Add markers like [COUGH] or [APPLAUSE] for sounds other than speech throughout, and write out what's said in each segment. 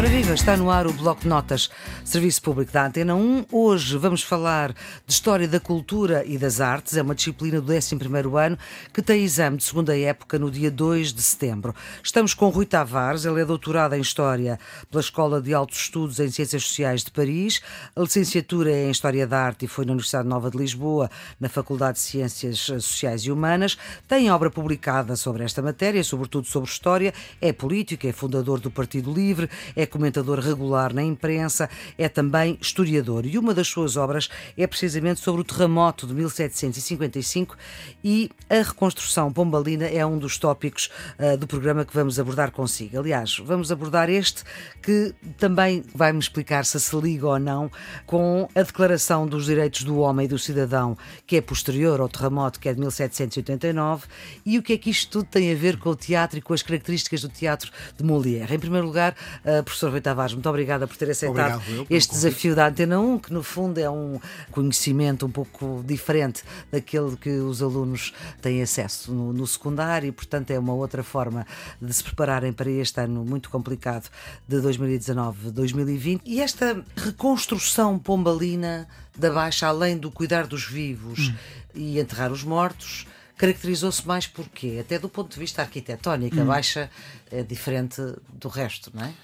Ora viva, está no ar o Bloco de Notas, Serviço Público da Antena 1. Hoje vamos falar de História da Cultura e das Artes. É uma disciplina do 11º ano que tem exame de segunda época no dia 2 de setembro. Estamos com Rui Tavares, ele é doutorado em História pela Escola de Altos Estudos em Ciências Sociais de Paris. A licenciatura é em História da Arte e foi na Universidade Nova de Lisboa, na Faculdade de Ciências Sociais e Humanas. Tem obra publicada sobre esta matéria, sobretudo sobre História. É político, é fundador do Partido Livre, é comentador regular na imprensa, é também historiador. E uma das suas obras é precisamente sobre o terremoto de 1755 e a reconstrução pombalina é um dos tópicos uh, do programa que vamos abordar consigo. Aliás, vamos abordar este que também vai-me explicar se se liga ou não com a Declaração dos Direitos do Homem e do Cidadão, que é posterior ao terremoto, que é de 1789, e o que é que isto tudo tem a ver com o teatro e com as características do teatro de Molière. Em primeiro lugar, uh, professor Rui Tavares, muito obrigada por ter aceitado Obrigado, este desafio da Antena 1, que no fundo é um conhecimento um pouco diferente daquele que os alunos têm acesso no, no secundário e, portanto, é uma outra forma de se prepararem para este ano muito complicado de 2019-2020. E esta reconstrução pombalina da Baixa, além do cuidar dos vivos hum. e enterrar os mortos, caracterizou-se mais por quê? Até do ponto de vista arquitetónico, hum. a Baixa é diferente do resto, não é?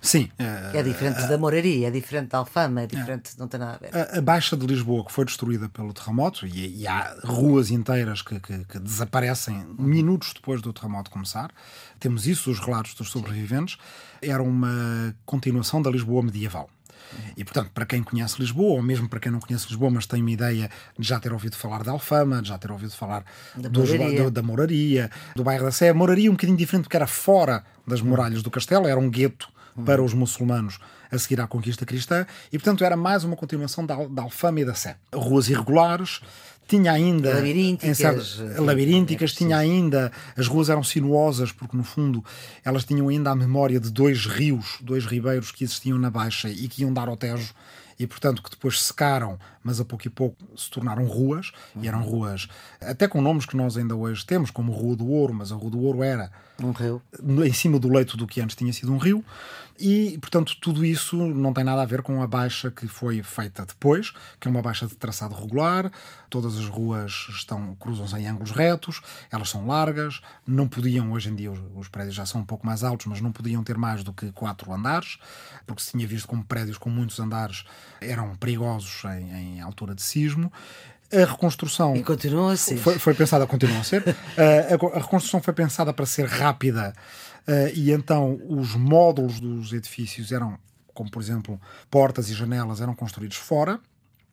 Sim. Uh, é diferente da Moraria, é diferente da Alfama, é diferente, uh, não tem nada a ver. A, a, Baixa de Lisboa, que foi destruída pelo terremoto, e, e há ruas inteiras que, que, que, desaparecem minutos depois do terremoto começar, temos isso, os relatos dos sobreviventes, era uma continuação da Lisboa medieval. E, portanto, para quem conhece Lisboa, ou mesmo para quem não conhece Lisboa, mas tem uma ideia de já ter ouvido falar da Alfama, de já ter ouvido falar da, dos, moraria. Da, da, Moraria, do bairro da Sé. A Moraria um bocadinho diferente, porque era fora das muralhas do castelo, era um gueto para os muçulmanos a seguir à conquista cristã, e portanto era mais uma continuação da, da Alfama e da Sé. Ruas irregulares, tinha ainda labirínticas, certo, labirínticas é tinha ainda as ruas eram sinuosas porque no fundo elas tinham ainda a memória de dois rios, dois ribeiros que existiam na baixa e que iam dar ao Tejo e portanto que depois secaram, mas a pouco e pouco se tornaram ruas uhum. e eram ruas até com nomes que nós ainda hoje temos, como Rua do Ouro, mas a Rua do Ouro era um rio em cima do leito do que antes tinha sido um rio e, portanto, tudo isso não tem nada a ver com a baixa que foi feita depois, que é uma baixa de traçado regular. Todas as ruas estão cruzam-se em ângulos retos, elas são largas, não podiam, hoje em dia os, os, prédios já são um pouco mais altos, mas não podiam ter mais do que quatro andares, porque se tinha visto como prédios com muitos andares eram perigosos em, em altura de sismo. A reconstrução. E continua a ser. Foi, foi pensada, continua a ser. [LAUGHS] a, a reconstrução foi pensada para ser rápida Uh, e então os módulos dos edifícios eram, como por exemplo, portas e janelas, eram construídos fora.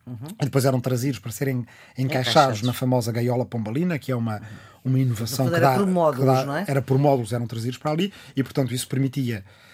Uhum. E depois eram trazidos para serem encaixados, encaixados, na famosa gaiola pombalina, que é uma, uma inovação que dá, por módulos, dá, não é? Era por módulos, eram trazidos para ali, e portanto isso permitia eh,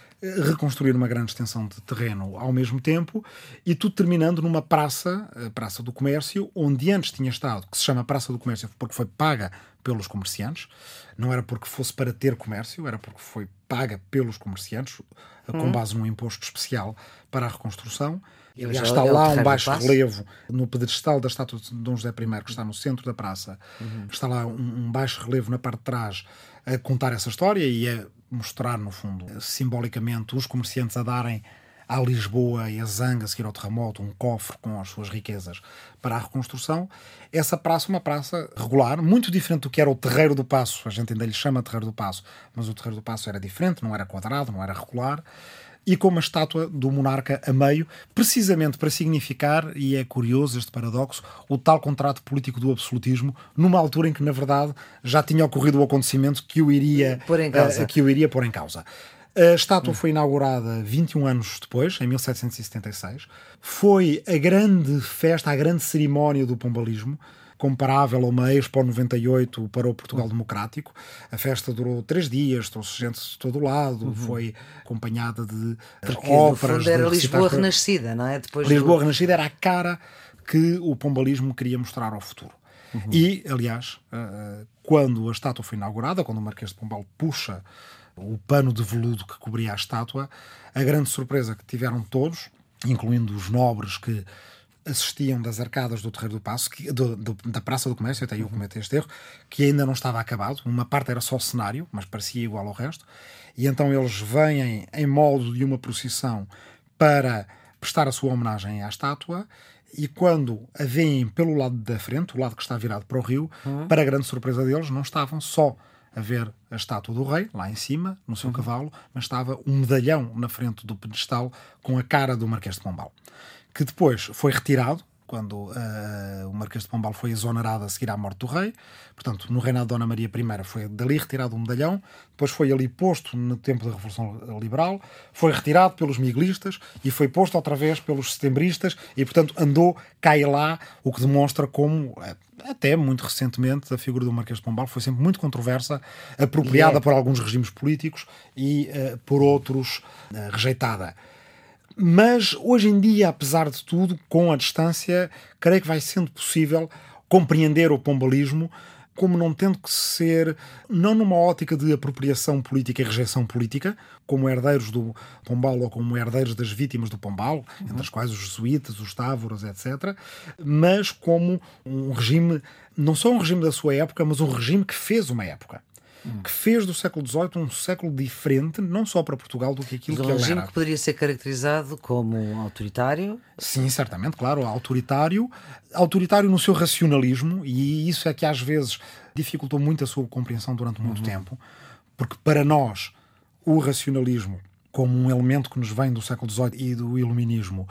reconstruir uma grande extensão de terreno ao mesmo tempo e tudo terminando numa praça, a Praça do Comércio, onde antes tinha estado, que se chama Praça do Comércio porque foi paga pelos comerciantes, não era porque fosse para ter comércio, era porque foi paga pelos comerciantes, hum. com base num imposto especial para a reconstrução. E já está lá um baixo relevo no pedestal da estátua de Dom José I, que está no centro da praça. Uhum. Está lá um, um, baixo relevo na parte de trás a contar essa história e a mostrar, no fundo, simbolicamente, os comerciantes a darem à Lisboa e a Zanga, a seguir ao terremoto, um cofre com as suas riquezas para a reconstrução. Essa praça, uma praça regular, muito diferente do que era o Terreiro do Passo. A gente ainda lhe chama Terreiro do Passo, mas o Terreiro do Passo era diferente, não era quadrado, não era regular. E com uma estátua do monarca a meio, precisamente para significar, e é curioso este paradoxo, o tal contrato político do absolutismo, numa altura em que, na verdade, já tinha ocorrido o acontecimento que o iria, pôr em causa. Uh, que o iria pôr em causa. A estátua foi inaugurada 21 anos depois, em 1776. Foi a grande festa, a grande cerimónia do pombalismo, comparável a uma Expo 98 para o Portugal Democrático. A festa durou três dias, trouxe gente de todo lado, uhum. foi acompanhada de Porque, óperas. Era Lisboa renascida, não é? Depois Lisboa do... renascida era a cara que o pombalismo queria mostrar ao futuro. Uhum. E, aliás, quando a estátua foi inaugurada, quando o Marquês de Pombal puxa o pano de veludo que cobria a estátua, a grande surpresa que tiveram todos, incluindo os nobres que assistiam das arcadas do Terreiro do Passo, que, do, do, da Praça do Comércio, até eu cometi este erro, que ainda não estava acabado. Uma parte era só cenário, mas parecia igual ao resto. E então eles vêm em modo de uma procissão para prestar a sua homenagem à estátua. E quando a veem pelo lado da frente, o lado que está virado para o rio, uhum. para a grande surpresa deles, não estavam só a ver a estátua do rei, lá em cima, no seu uhum. cavalo, mas estava um medalhão na frente do pedestal com a cara do Marquês de Pombal, que depois foi retirado quando uh, o Marquês de Pombal foi exonerado a seguir à morte do rei. Portanto, no reinado de Dona Maria I foi dali retirado o medalhão, depois foi ali posto no tempo da Revolução Liberal, foi retirado pelos miguelistas e foi posto outra vez pelos setembristas e, portanto, andou cá e lá, o que demonstra como, eh, até muito recentemente, a figura do Marquês de Pombal foi sempre muito controversa, apropriada é. por alguns regimes políticos e uh, por outros uh, rejeitada. Mas hoje em dia, apesar de tudo, com a distância, creio que vai sendo possível compreender o pombalismo como não tendo que ser, não numa ótica de apropriação política e rejeição política, como herdeiros do Pombal ou como herdeiros das vítimas do Pombal, uhum. entre as quais os jesuítas, os távoros, etc., mas como um regime, não só um regime da sua época, mas um regime que fez uma época que fez do século XVIII um século diferente, não só para Portugal, do que aquilo que ele regime que poderia ser caracterizado como autoritário? Sim, certamente, claro, autoritário. Autoritário no seu racionalismo, e isso é que às vezes dificultou muito a sua compreensão durante muito uhum. tempo, porque para nós o racionalismo, como um elemento que nos vem do século XVIII e do iluminismo,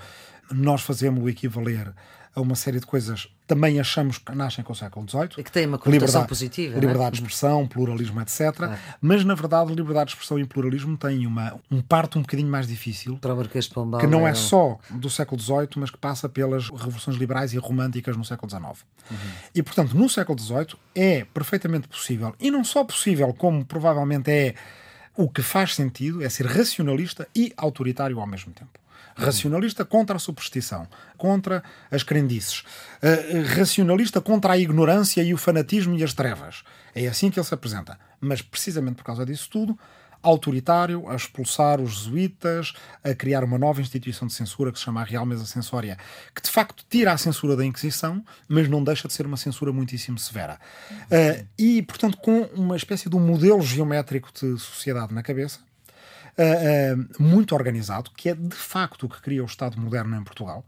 nós fazemos o equivaler a uma série de coisas também achamos que nascem com o século XVIII. E que tem uma conotação liberdade, positiva. É? Liberdade de expressão, pluralismo, etc. Ah. Mas, na verdade, liberdade de expressão e pluralismo têm uma, um parto um bocadinho mais difícil. Para o Marquês de Pombal. Que não é, é só do século XVIII, mas que passa pelas revoluções liberais e românticas no século XIX. Uhum. E, portanto, no século XVIII é perfeitamente possível, e não só possível, como provavelmente é o que faz sentido, é ser racionalista e autoritário ao mesmo tempo. Racionalista contra a superstição, contra as crendices. Uh, racionalista contra a ignorância e o fanatismo e as trevas. É assim que ele se apresenta. Mas precisamente por causa disso tudo, autoritário, a expulsar os jesuítas, a criar uma nova instituição de censura que se chama a Real Mesa Censória, que de facto tira a censura da Inquisição, mas não deixa de ser uma censura muitíssimo severa. Uh, e, portanto, com uma espécie de um modelo geométrico de sociedade na cabeça, uh, uh, muito organizado, que é de facto o que cria o Estado moderno em Portugal.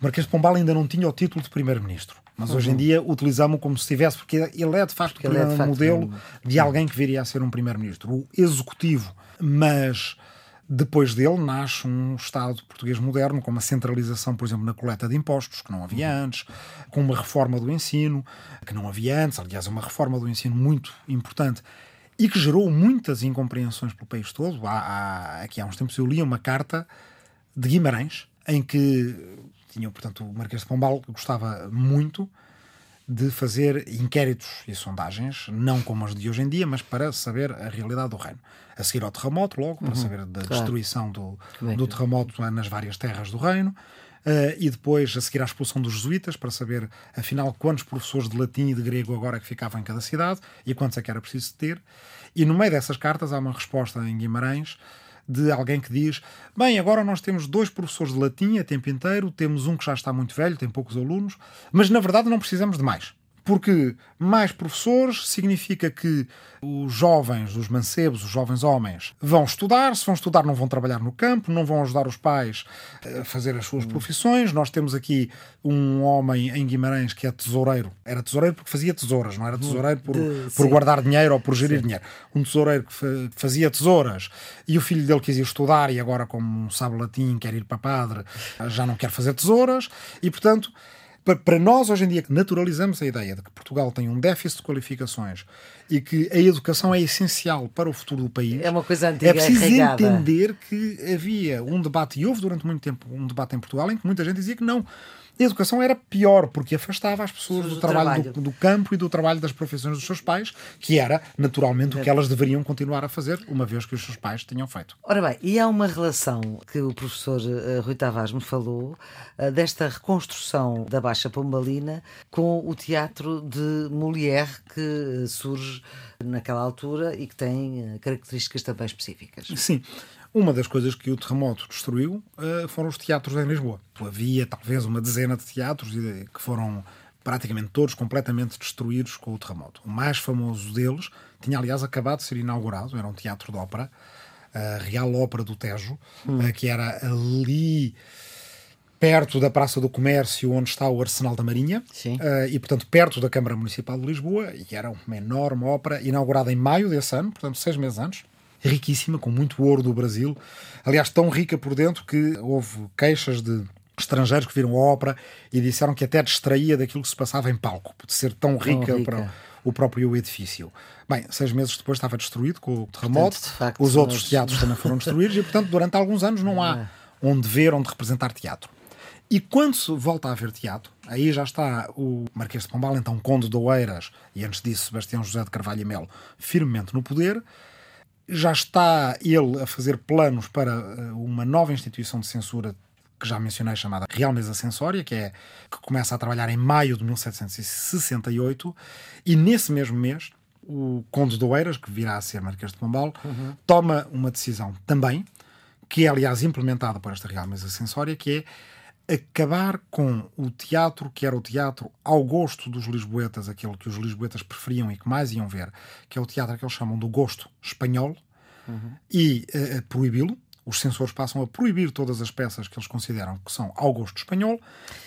Marquês de Pombal ainda não tinha o título de primeiro-ministro, mas uhum. hoje em dia utilizamos como se tivesse, porque ele é de facto porque é de facto modelo um... de alguém que viria a ser um primeiro-ministro, o executivo. Mas depois dele nasce um Estado português moderno, com uma centralização, por exemplo, na coleta de impostos, que não havia antes, com uma reforma do ensino, que não havia antes, aliás, uma reforma do ensino muito importante e que gerou muitas incompreensões pelo país todo. Há, há, aqui há uns tempos eu li uma carta de Guimarães em que tinha, portanto, o Marquês de Pombal gostava muito de fazer inquéritos e sondagens, não como as de hoje em dia, mas para saber a realidade do reino. A seguir ao terremoto, logo, para uhum, saber da claro. destruição do, do terremoto nas várias terras do reino. Uh, e depois a seguir à expulsão dos jesuítas, para saber afinal quantos professores de latim e de grego agora é que ficavam em cada cidade e quantos é que era preciso ter. E no meio dessas cartas há uma resposta em Guimarães de alguém que diz: Bem, agora nós temos dois professores de latim a tempo inteiro, temos um que já está muito velho, tem poucos alunos, mas na verdade não precisamos de mais porque mais professores significa que os jovens, os mancebos, os jovens homens, vão estudar. Se vão estudar, não vão trabalhar no campo, não vão ajudar os pais a fazer as suas profissões. Nós temos aqui um homem em Guimarães que é tesoureiro. Era tesoureiro porque fazia tesouras, não era tesoureiro por, por guardar dinheiro ou por gerir sim. dinheiro. Um tesoureiro que fazia tesouras e o filho dele quis ir estudar e agora, como sabe latim, quer ir para padre, já não quer fazer tesouras e, portanto para nós, hoje em dia, que naturalizamos a ideia de que Portugal tem um déficit de qualificações e que a educação é essencial para o futuro do país, é, uma coisa antiga, é preciso entender que havia um debate, e houve durante muito tempo um debate em Portugal, em que muita gente dizia que não a educação era pior, porque afastava as pessoas do, do trabalho, trabalho. Do, do, campo e do trabalho das profissões dos seus pais, que era naturalmente o que elas deveriam continuar a fazer, uma vez que os seus pais tinham feito. Ora bem, e há uma relação que o professor uh, Rui Tavares me falou, uh, desta reconstrução da Baixa Pombalina com o teatro de Molière, que uh, surge naquela altura e que tem características também específicas. Sim. Uma das coisas que o terremoto destruiu uh, foram os teatros em Lisboa. Havia talvez uma dezena de teatros que foram praticamente todos completamente destruídos com o terremoto. O mais famoso deles tinha, aliás, acabado de ser inaugurado, era um teatro de ópera, a Real Ópera do Tejo, hum. uh, que era ali perto da Praça do Comércio, onde está o Arsenal da Marinha, uh, e portanto perto da Câmara Municipal de Lisboa, e era uma enorme ópera, inaugurada em maio desse ano, portanto seis meses antes, riquíssima, com muito ouro do Brasil, aliás tão rica por dentro que houve queixas de estrangeiros que viram a ópera e disseram que até distraía daquilo que se passava em palco, por ser tão rica, tão rica. para o próprio edifício. Bem, seis meses depois estava destruído com o terremoto, portanto, facto, os outros nós... teatros também foram destruídos e, portanto, durante alguns anos não há é. onde ver, onde representar teatro. E quando se volta a haver teatro, aí já está o Marquês de Pombal, então Conde de Oeiras, e antes disso Sebastião José de Carvalho e Melo, firmemente no poder. Já está ele a fazer planos para eh, uma nova instituição de censura que já mencionei, chamada Real Mesa Sensória, que, é, que começa a trabalhar em maio de 1768, e nesse mesmo mês, o Conde de Oeiras, que virá a ser Marquês de Pombal, uhum. toma uma decisão também, que é aliás implementada por esta Real Mesa Sensória, que é acabar com o teatro que era o teatro ao gosto dos lisboetas, aquele que os lisboetas preferiam e que mais iam ver, que é o teatro que eles chamam do gosto espanhol, uhum. e uh, proibi-lo, os censores passam a proibir todas as peças que eles consideram que são ao gosto espanhol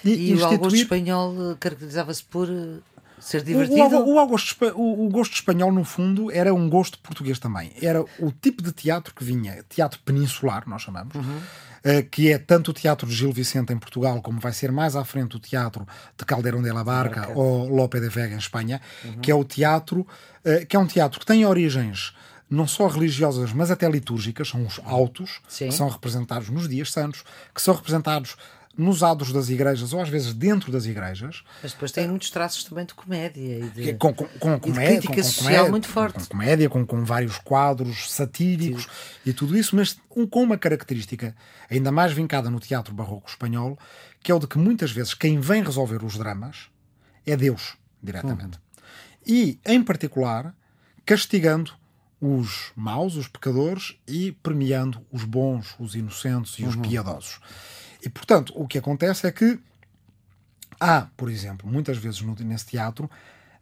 e, e instituir... o ao gosto espanhol eh, caracterizava-se por eh, ser divertido? O, o, o, gosto, o, gosto espanhol, no fundo, era um gosto português também. Era o tipo de teatro que vinha, teatro peninsular, nós chamamos, uhum. uh, que é tanto o teatro de Gil Vicente em Portugal, como vai ser mais à frente o teatro de Calderón de la Barca ou Lope de Vega em Espanha, uhum. que é o teatro, uh, que é um teatro que tem origens não só religiosas, mas até litúrgicas, são os autos, Sim. que são representados nos dias santos, que são representados nos ados das igrejas ou às vezes dentro das igrejas. Mas depois tem muitos traços também de comédia e de, com, com, com, comédia, crítica com, social comédia, muito forte. Com, comédia, com, vários quadros satíricos Sim. e tudo isso, mas um, com uma característica ainda mais vincada no teatro barroco espanhol, que é o de que muitas vezes quem vem resolver os dramas é Deus, diretamente. Hum. E, em particular, castigando os maus, os pecadores, e premiando os bons, os inocentes e os uhum. piedosos. E, portanto, o que acontece é que há, por exemplo, muitas vezes no, nesse teatro,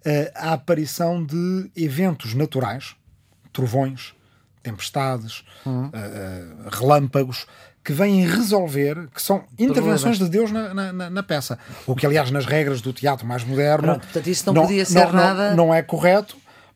eh, a aparição de eventos naturais, trovões, tempestades, uhum. uh, relâmpagos, que vêm resolver, que são intervenções de Deus na, na, na, peça. O que, aliás, nas regras do teatro mais moderno. Pronto, portanto, isso não, não podia ser não, nada. Não, não é correto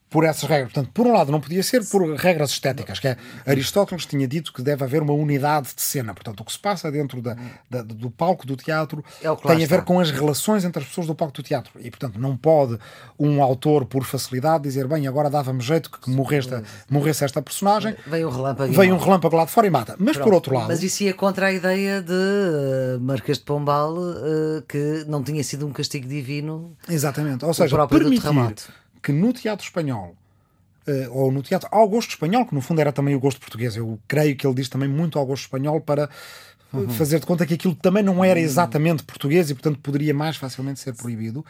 por essas regras. Portanto, por um lado, não podia ser por regras estéticas, que é Aristóteles tinha dito que deve haver uma unidade de cena. Portanto, o que se passa dentro da, da, do palco do teatro é tem a ver com as relações entre as pessoas do palco do teatro. E, portanto, não pode um autor, por facilidade, dizer bem, agora dava-me jeito que morreste, morresse esta personagem. Vem um relâmpago. Vem um relâmpago lá de fora e mata. Mas, Pronto. por outro lado. Mas isso ia contra a ideia de uh, Marquês de Pombal, uh, que não tinha sido um castigo divino. Exatamente. Ou seja, permitir que no teatro espanhol uh, ou no teatro ao gosto espanhol, que no fundo era também o gosto português. Eu creio que ele diz também muito ao gosto espanhol para uhum. fazer de conta que aquilo também não era exatamente português e, portanto, poderia mais facilmente ser proibido.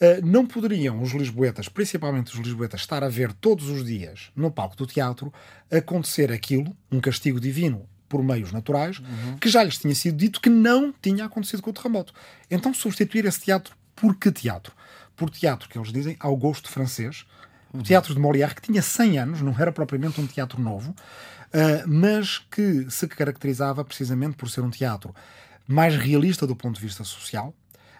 Uh, não poderiam os lisboetas, principalmente os lisboetas, estar a ver todos os dias no palco do teatro acontecer aquilo, um castigo divino por meios naturais, uhum. que já lhes tinha sido dito que não tinha acontecido com o terremoto. Então substituir esse teatro por que teatro? Por teatro que eles dizem ao gosto francês, o teatro de Molière, que tinha 100 anos, não era propriamente um teatro novo, uh, mas que se caracterizava precisamente por ser um teatro mais realista do ponto de vista social.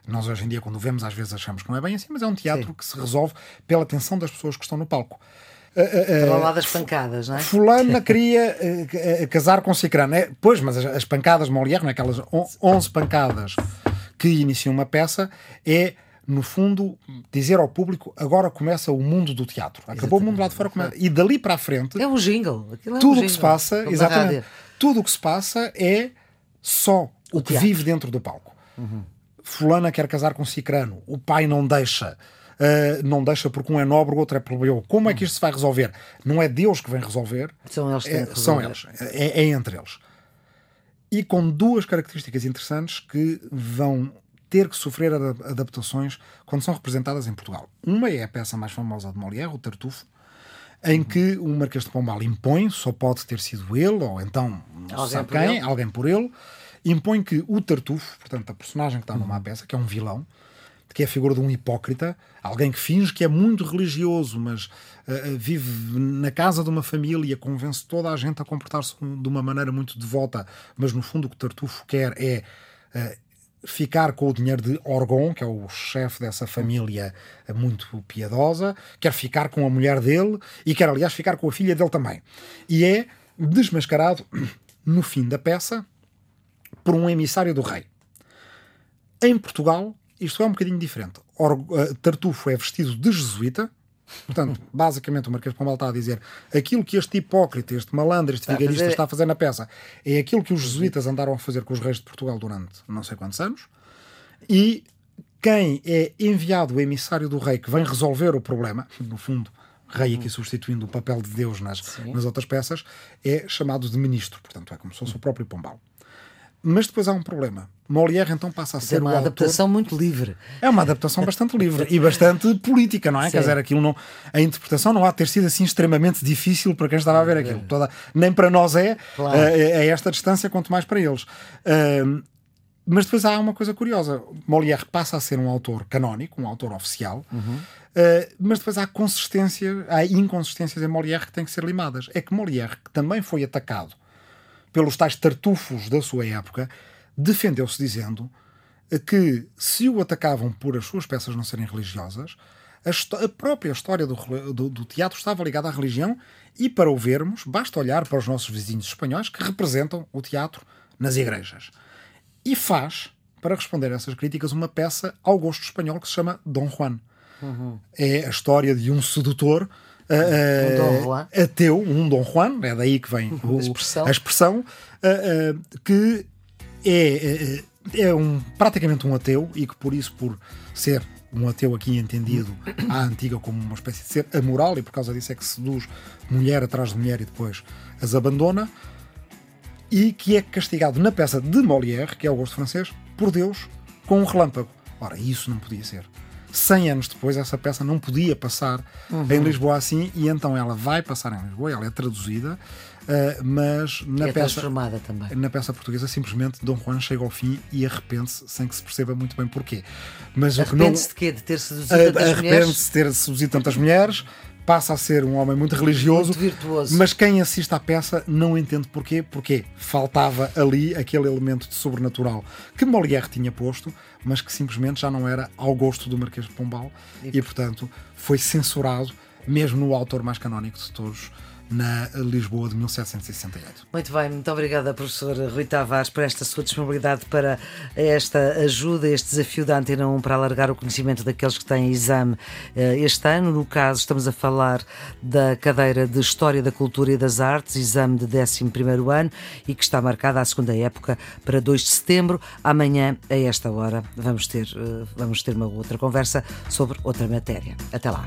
Nós hoje em dia, quando vemos, às vezes achamos que não é bem assim, mas é um teatro Sim. que se resolve pela atenção das pessoas que estão no palco. Uh, uh, uh, lá das pancadas, não é? Fulana [LAUGHS] queria uh, casar com Cicrano. É, pois, mas as, as pancadas Molière, não é? aquelas 11 pancadas que iniciam uma peça, é no fundo, dizer ao público agora começa o mundo do teatro. Acabou exatamente. o mundo lá de fora. Começa. E dali para a frente. É um jingle. É tudo o um que se passa, exatamente. Tudo o que se passa é só o, o que teatro. vive dentro do palco. Uhum. Fulana quer casar com Cicrano, o pai não deixa. Uh, não deixa porque um é nobre, o outro é plebeu. Como é que isto se vai resolver? Não é Deus que vem resolver. São eles que é, São eles. É, é entre eles. E com duas características interessantes que vão ter que sofrer adaptações quando são representadas em Portugal. Uma é a peça mais famosa de Molière, o Tartufo, em que o Marquês de Pombal impõe, só pode ter sido ele, ou então não se sabe quem, ele? alguém por ele, impõe que o Tartufo, portanto, a personagem que está numa uhum. peça, que é um vilão, que é a figura de um hipócrita, alguém que finge que é muito religioso, mas uh, vive na casa de uma família, convence toda a gente a comportar-se de uma maneira muito devota, mas no fundo o que Tartufo quer é uh, ficar com o dinheiro de Orgon, que é o chefe dessa família muito piedosa, quer ficar com a mulher dele e quer, aliás, ficar com a filha dele também. E é desmascarado [CLEARS THROAT] no fim da peça por um emissário do rei. Em Portugal, isto é um bocadinho diferente. Or, uh, Tartufo é vestido de jesuíta, portanto, basicamente o Marquês de Pombal está a dizer aquilo que este hipócrita, este malandro, este vigarista está a fazer na peça é aquilo que os jesuítas andaram a fazer com os reis de Portugal durante não sei quantos anos e quem é enviado o emissário do rei que vem resolver o problema, no fundo, rei aqui substituindo o papel de Deus nas, nas outras peças, é chamado de ministro. Portanto, é como se fosse o próprio Pombal. Mas depois há um problema. Molière então passa a ser é uma adaptação autor... muito livre. É uma adaptação bastante livre e bastante política, não é? Sim. Quer dizer, aquilo não... a interpretação não há de ter sido assim extremamente difícil para quem estava a ver aquilo. Toda... Nem para nós é, claro. uh, é esta distância, quanto mais para eles. Uh, mas depois há uma coisa curiosa. Molière passa a ser um autor canónico, um autor oficial, uhum. uh, mas depois há consistência, há inconsistências em Molière que têm que ser limadas. É que Molière, que também foi atacado pelos tais tartufos da sua época, defendeu-se dizendo que se o atacavam por as suas peças não serem religiosas, a, a própria história do, do, do, teatro estava ligada à religião e para o vermos basta olhar para os nossos vizinhos espanhóis que representam o teatro nas igrejas. E faz, para responder a essas críticas, uma peça ao gosto espanhol que se chama Dom Juan. Uhum. É a história de um sedutor um ateu, um Dom Juan, é daí que vem [LAUGHS] o, a expressão, a expressão uh, que é, é um, praticamente um ateu e que por isso, por ser um ateu aqui entendido à antiga como uma espécie de ser amoral e por causa disso é que seduz mulher atrás de mulher e depois as abandona e que é castigado na peça de Molière, que é o gosto francês, por Deus com um relâmpago. Ora, isso não podia ser. 100 anos depois, essa peça não podia passar uhum. em Lisboa assim, e então ela vai passar em Lisboa, ela é traduzida, uh, mas na é peça, também. na peça portuguesa, simplesmente Dom Juan chega ao fim e arrepende-se sem que se perceba muito bem porquê. Mas arrepende-se de quê? De ter seduzido tantas mulheres? Arrepende-se de ter seduzido tantas mulheres passa a ser um homem muito religioso, muito virtuoso. mas quem assiste à peça não entende porquê, porque faltava ali aquele elemento de sobrenatural que Molière tinha posto, mas que simplesmente já não era ao gosto do Marquês de Pombal e, e portanto, foi censurado, mesmo no autor mais canónico de todos, na Lisboa de 1768. Muito bem, muito obrigada, professor Rui Tavares, por esta sua disponibilidade para esta ajuda, este desafio da Antena 1 para alargar o conhecimento daqueles que têm exame eh, este ano. No caso, estamos a falar da cadeira de História da Cultura e das Artes, exame de 11 ano e que está marcada a segunda época para 2 de setembro. Amanhã, a esta hora, vamos ter, eh, vamos ter uma outra conversa sobre outra matéria. Até lá.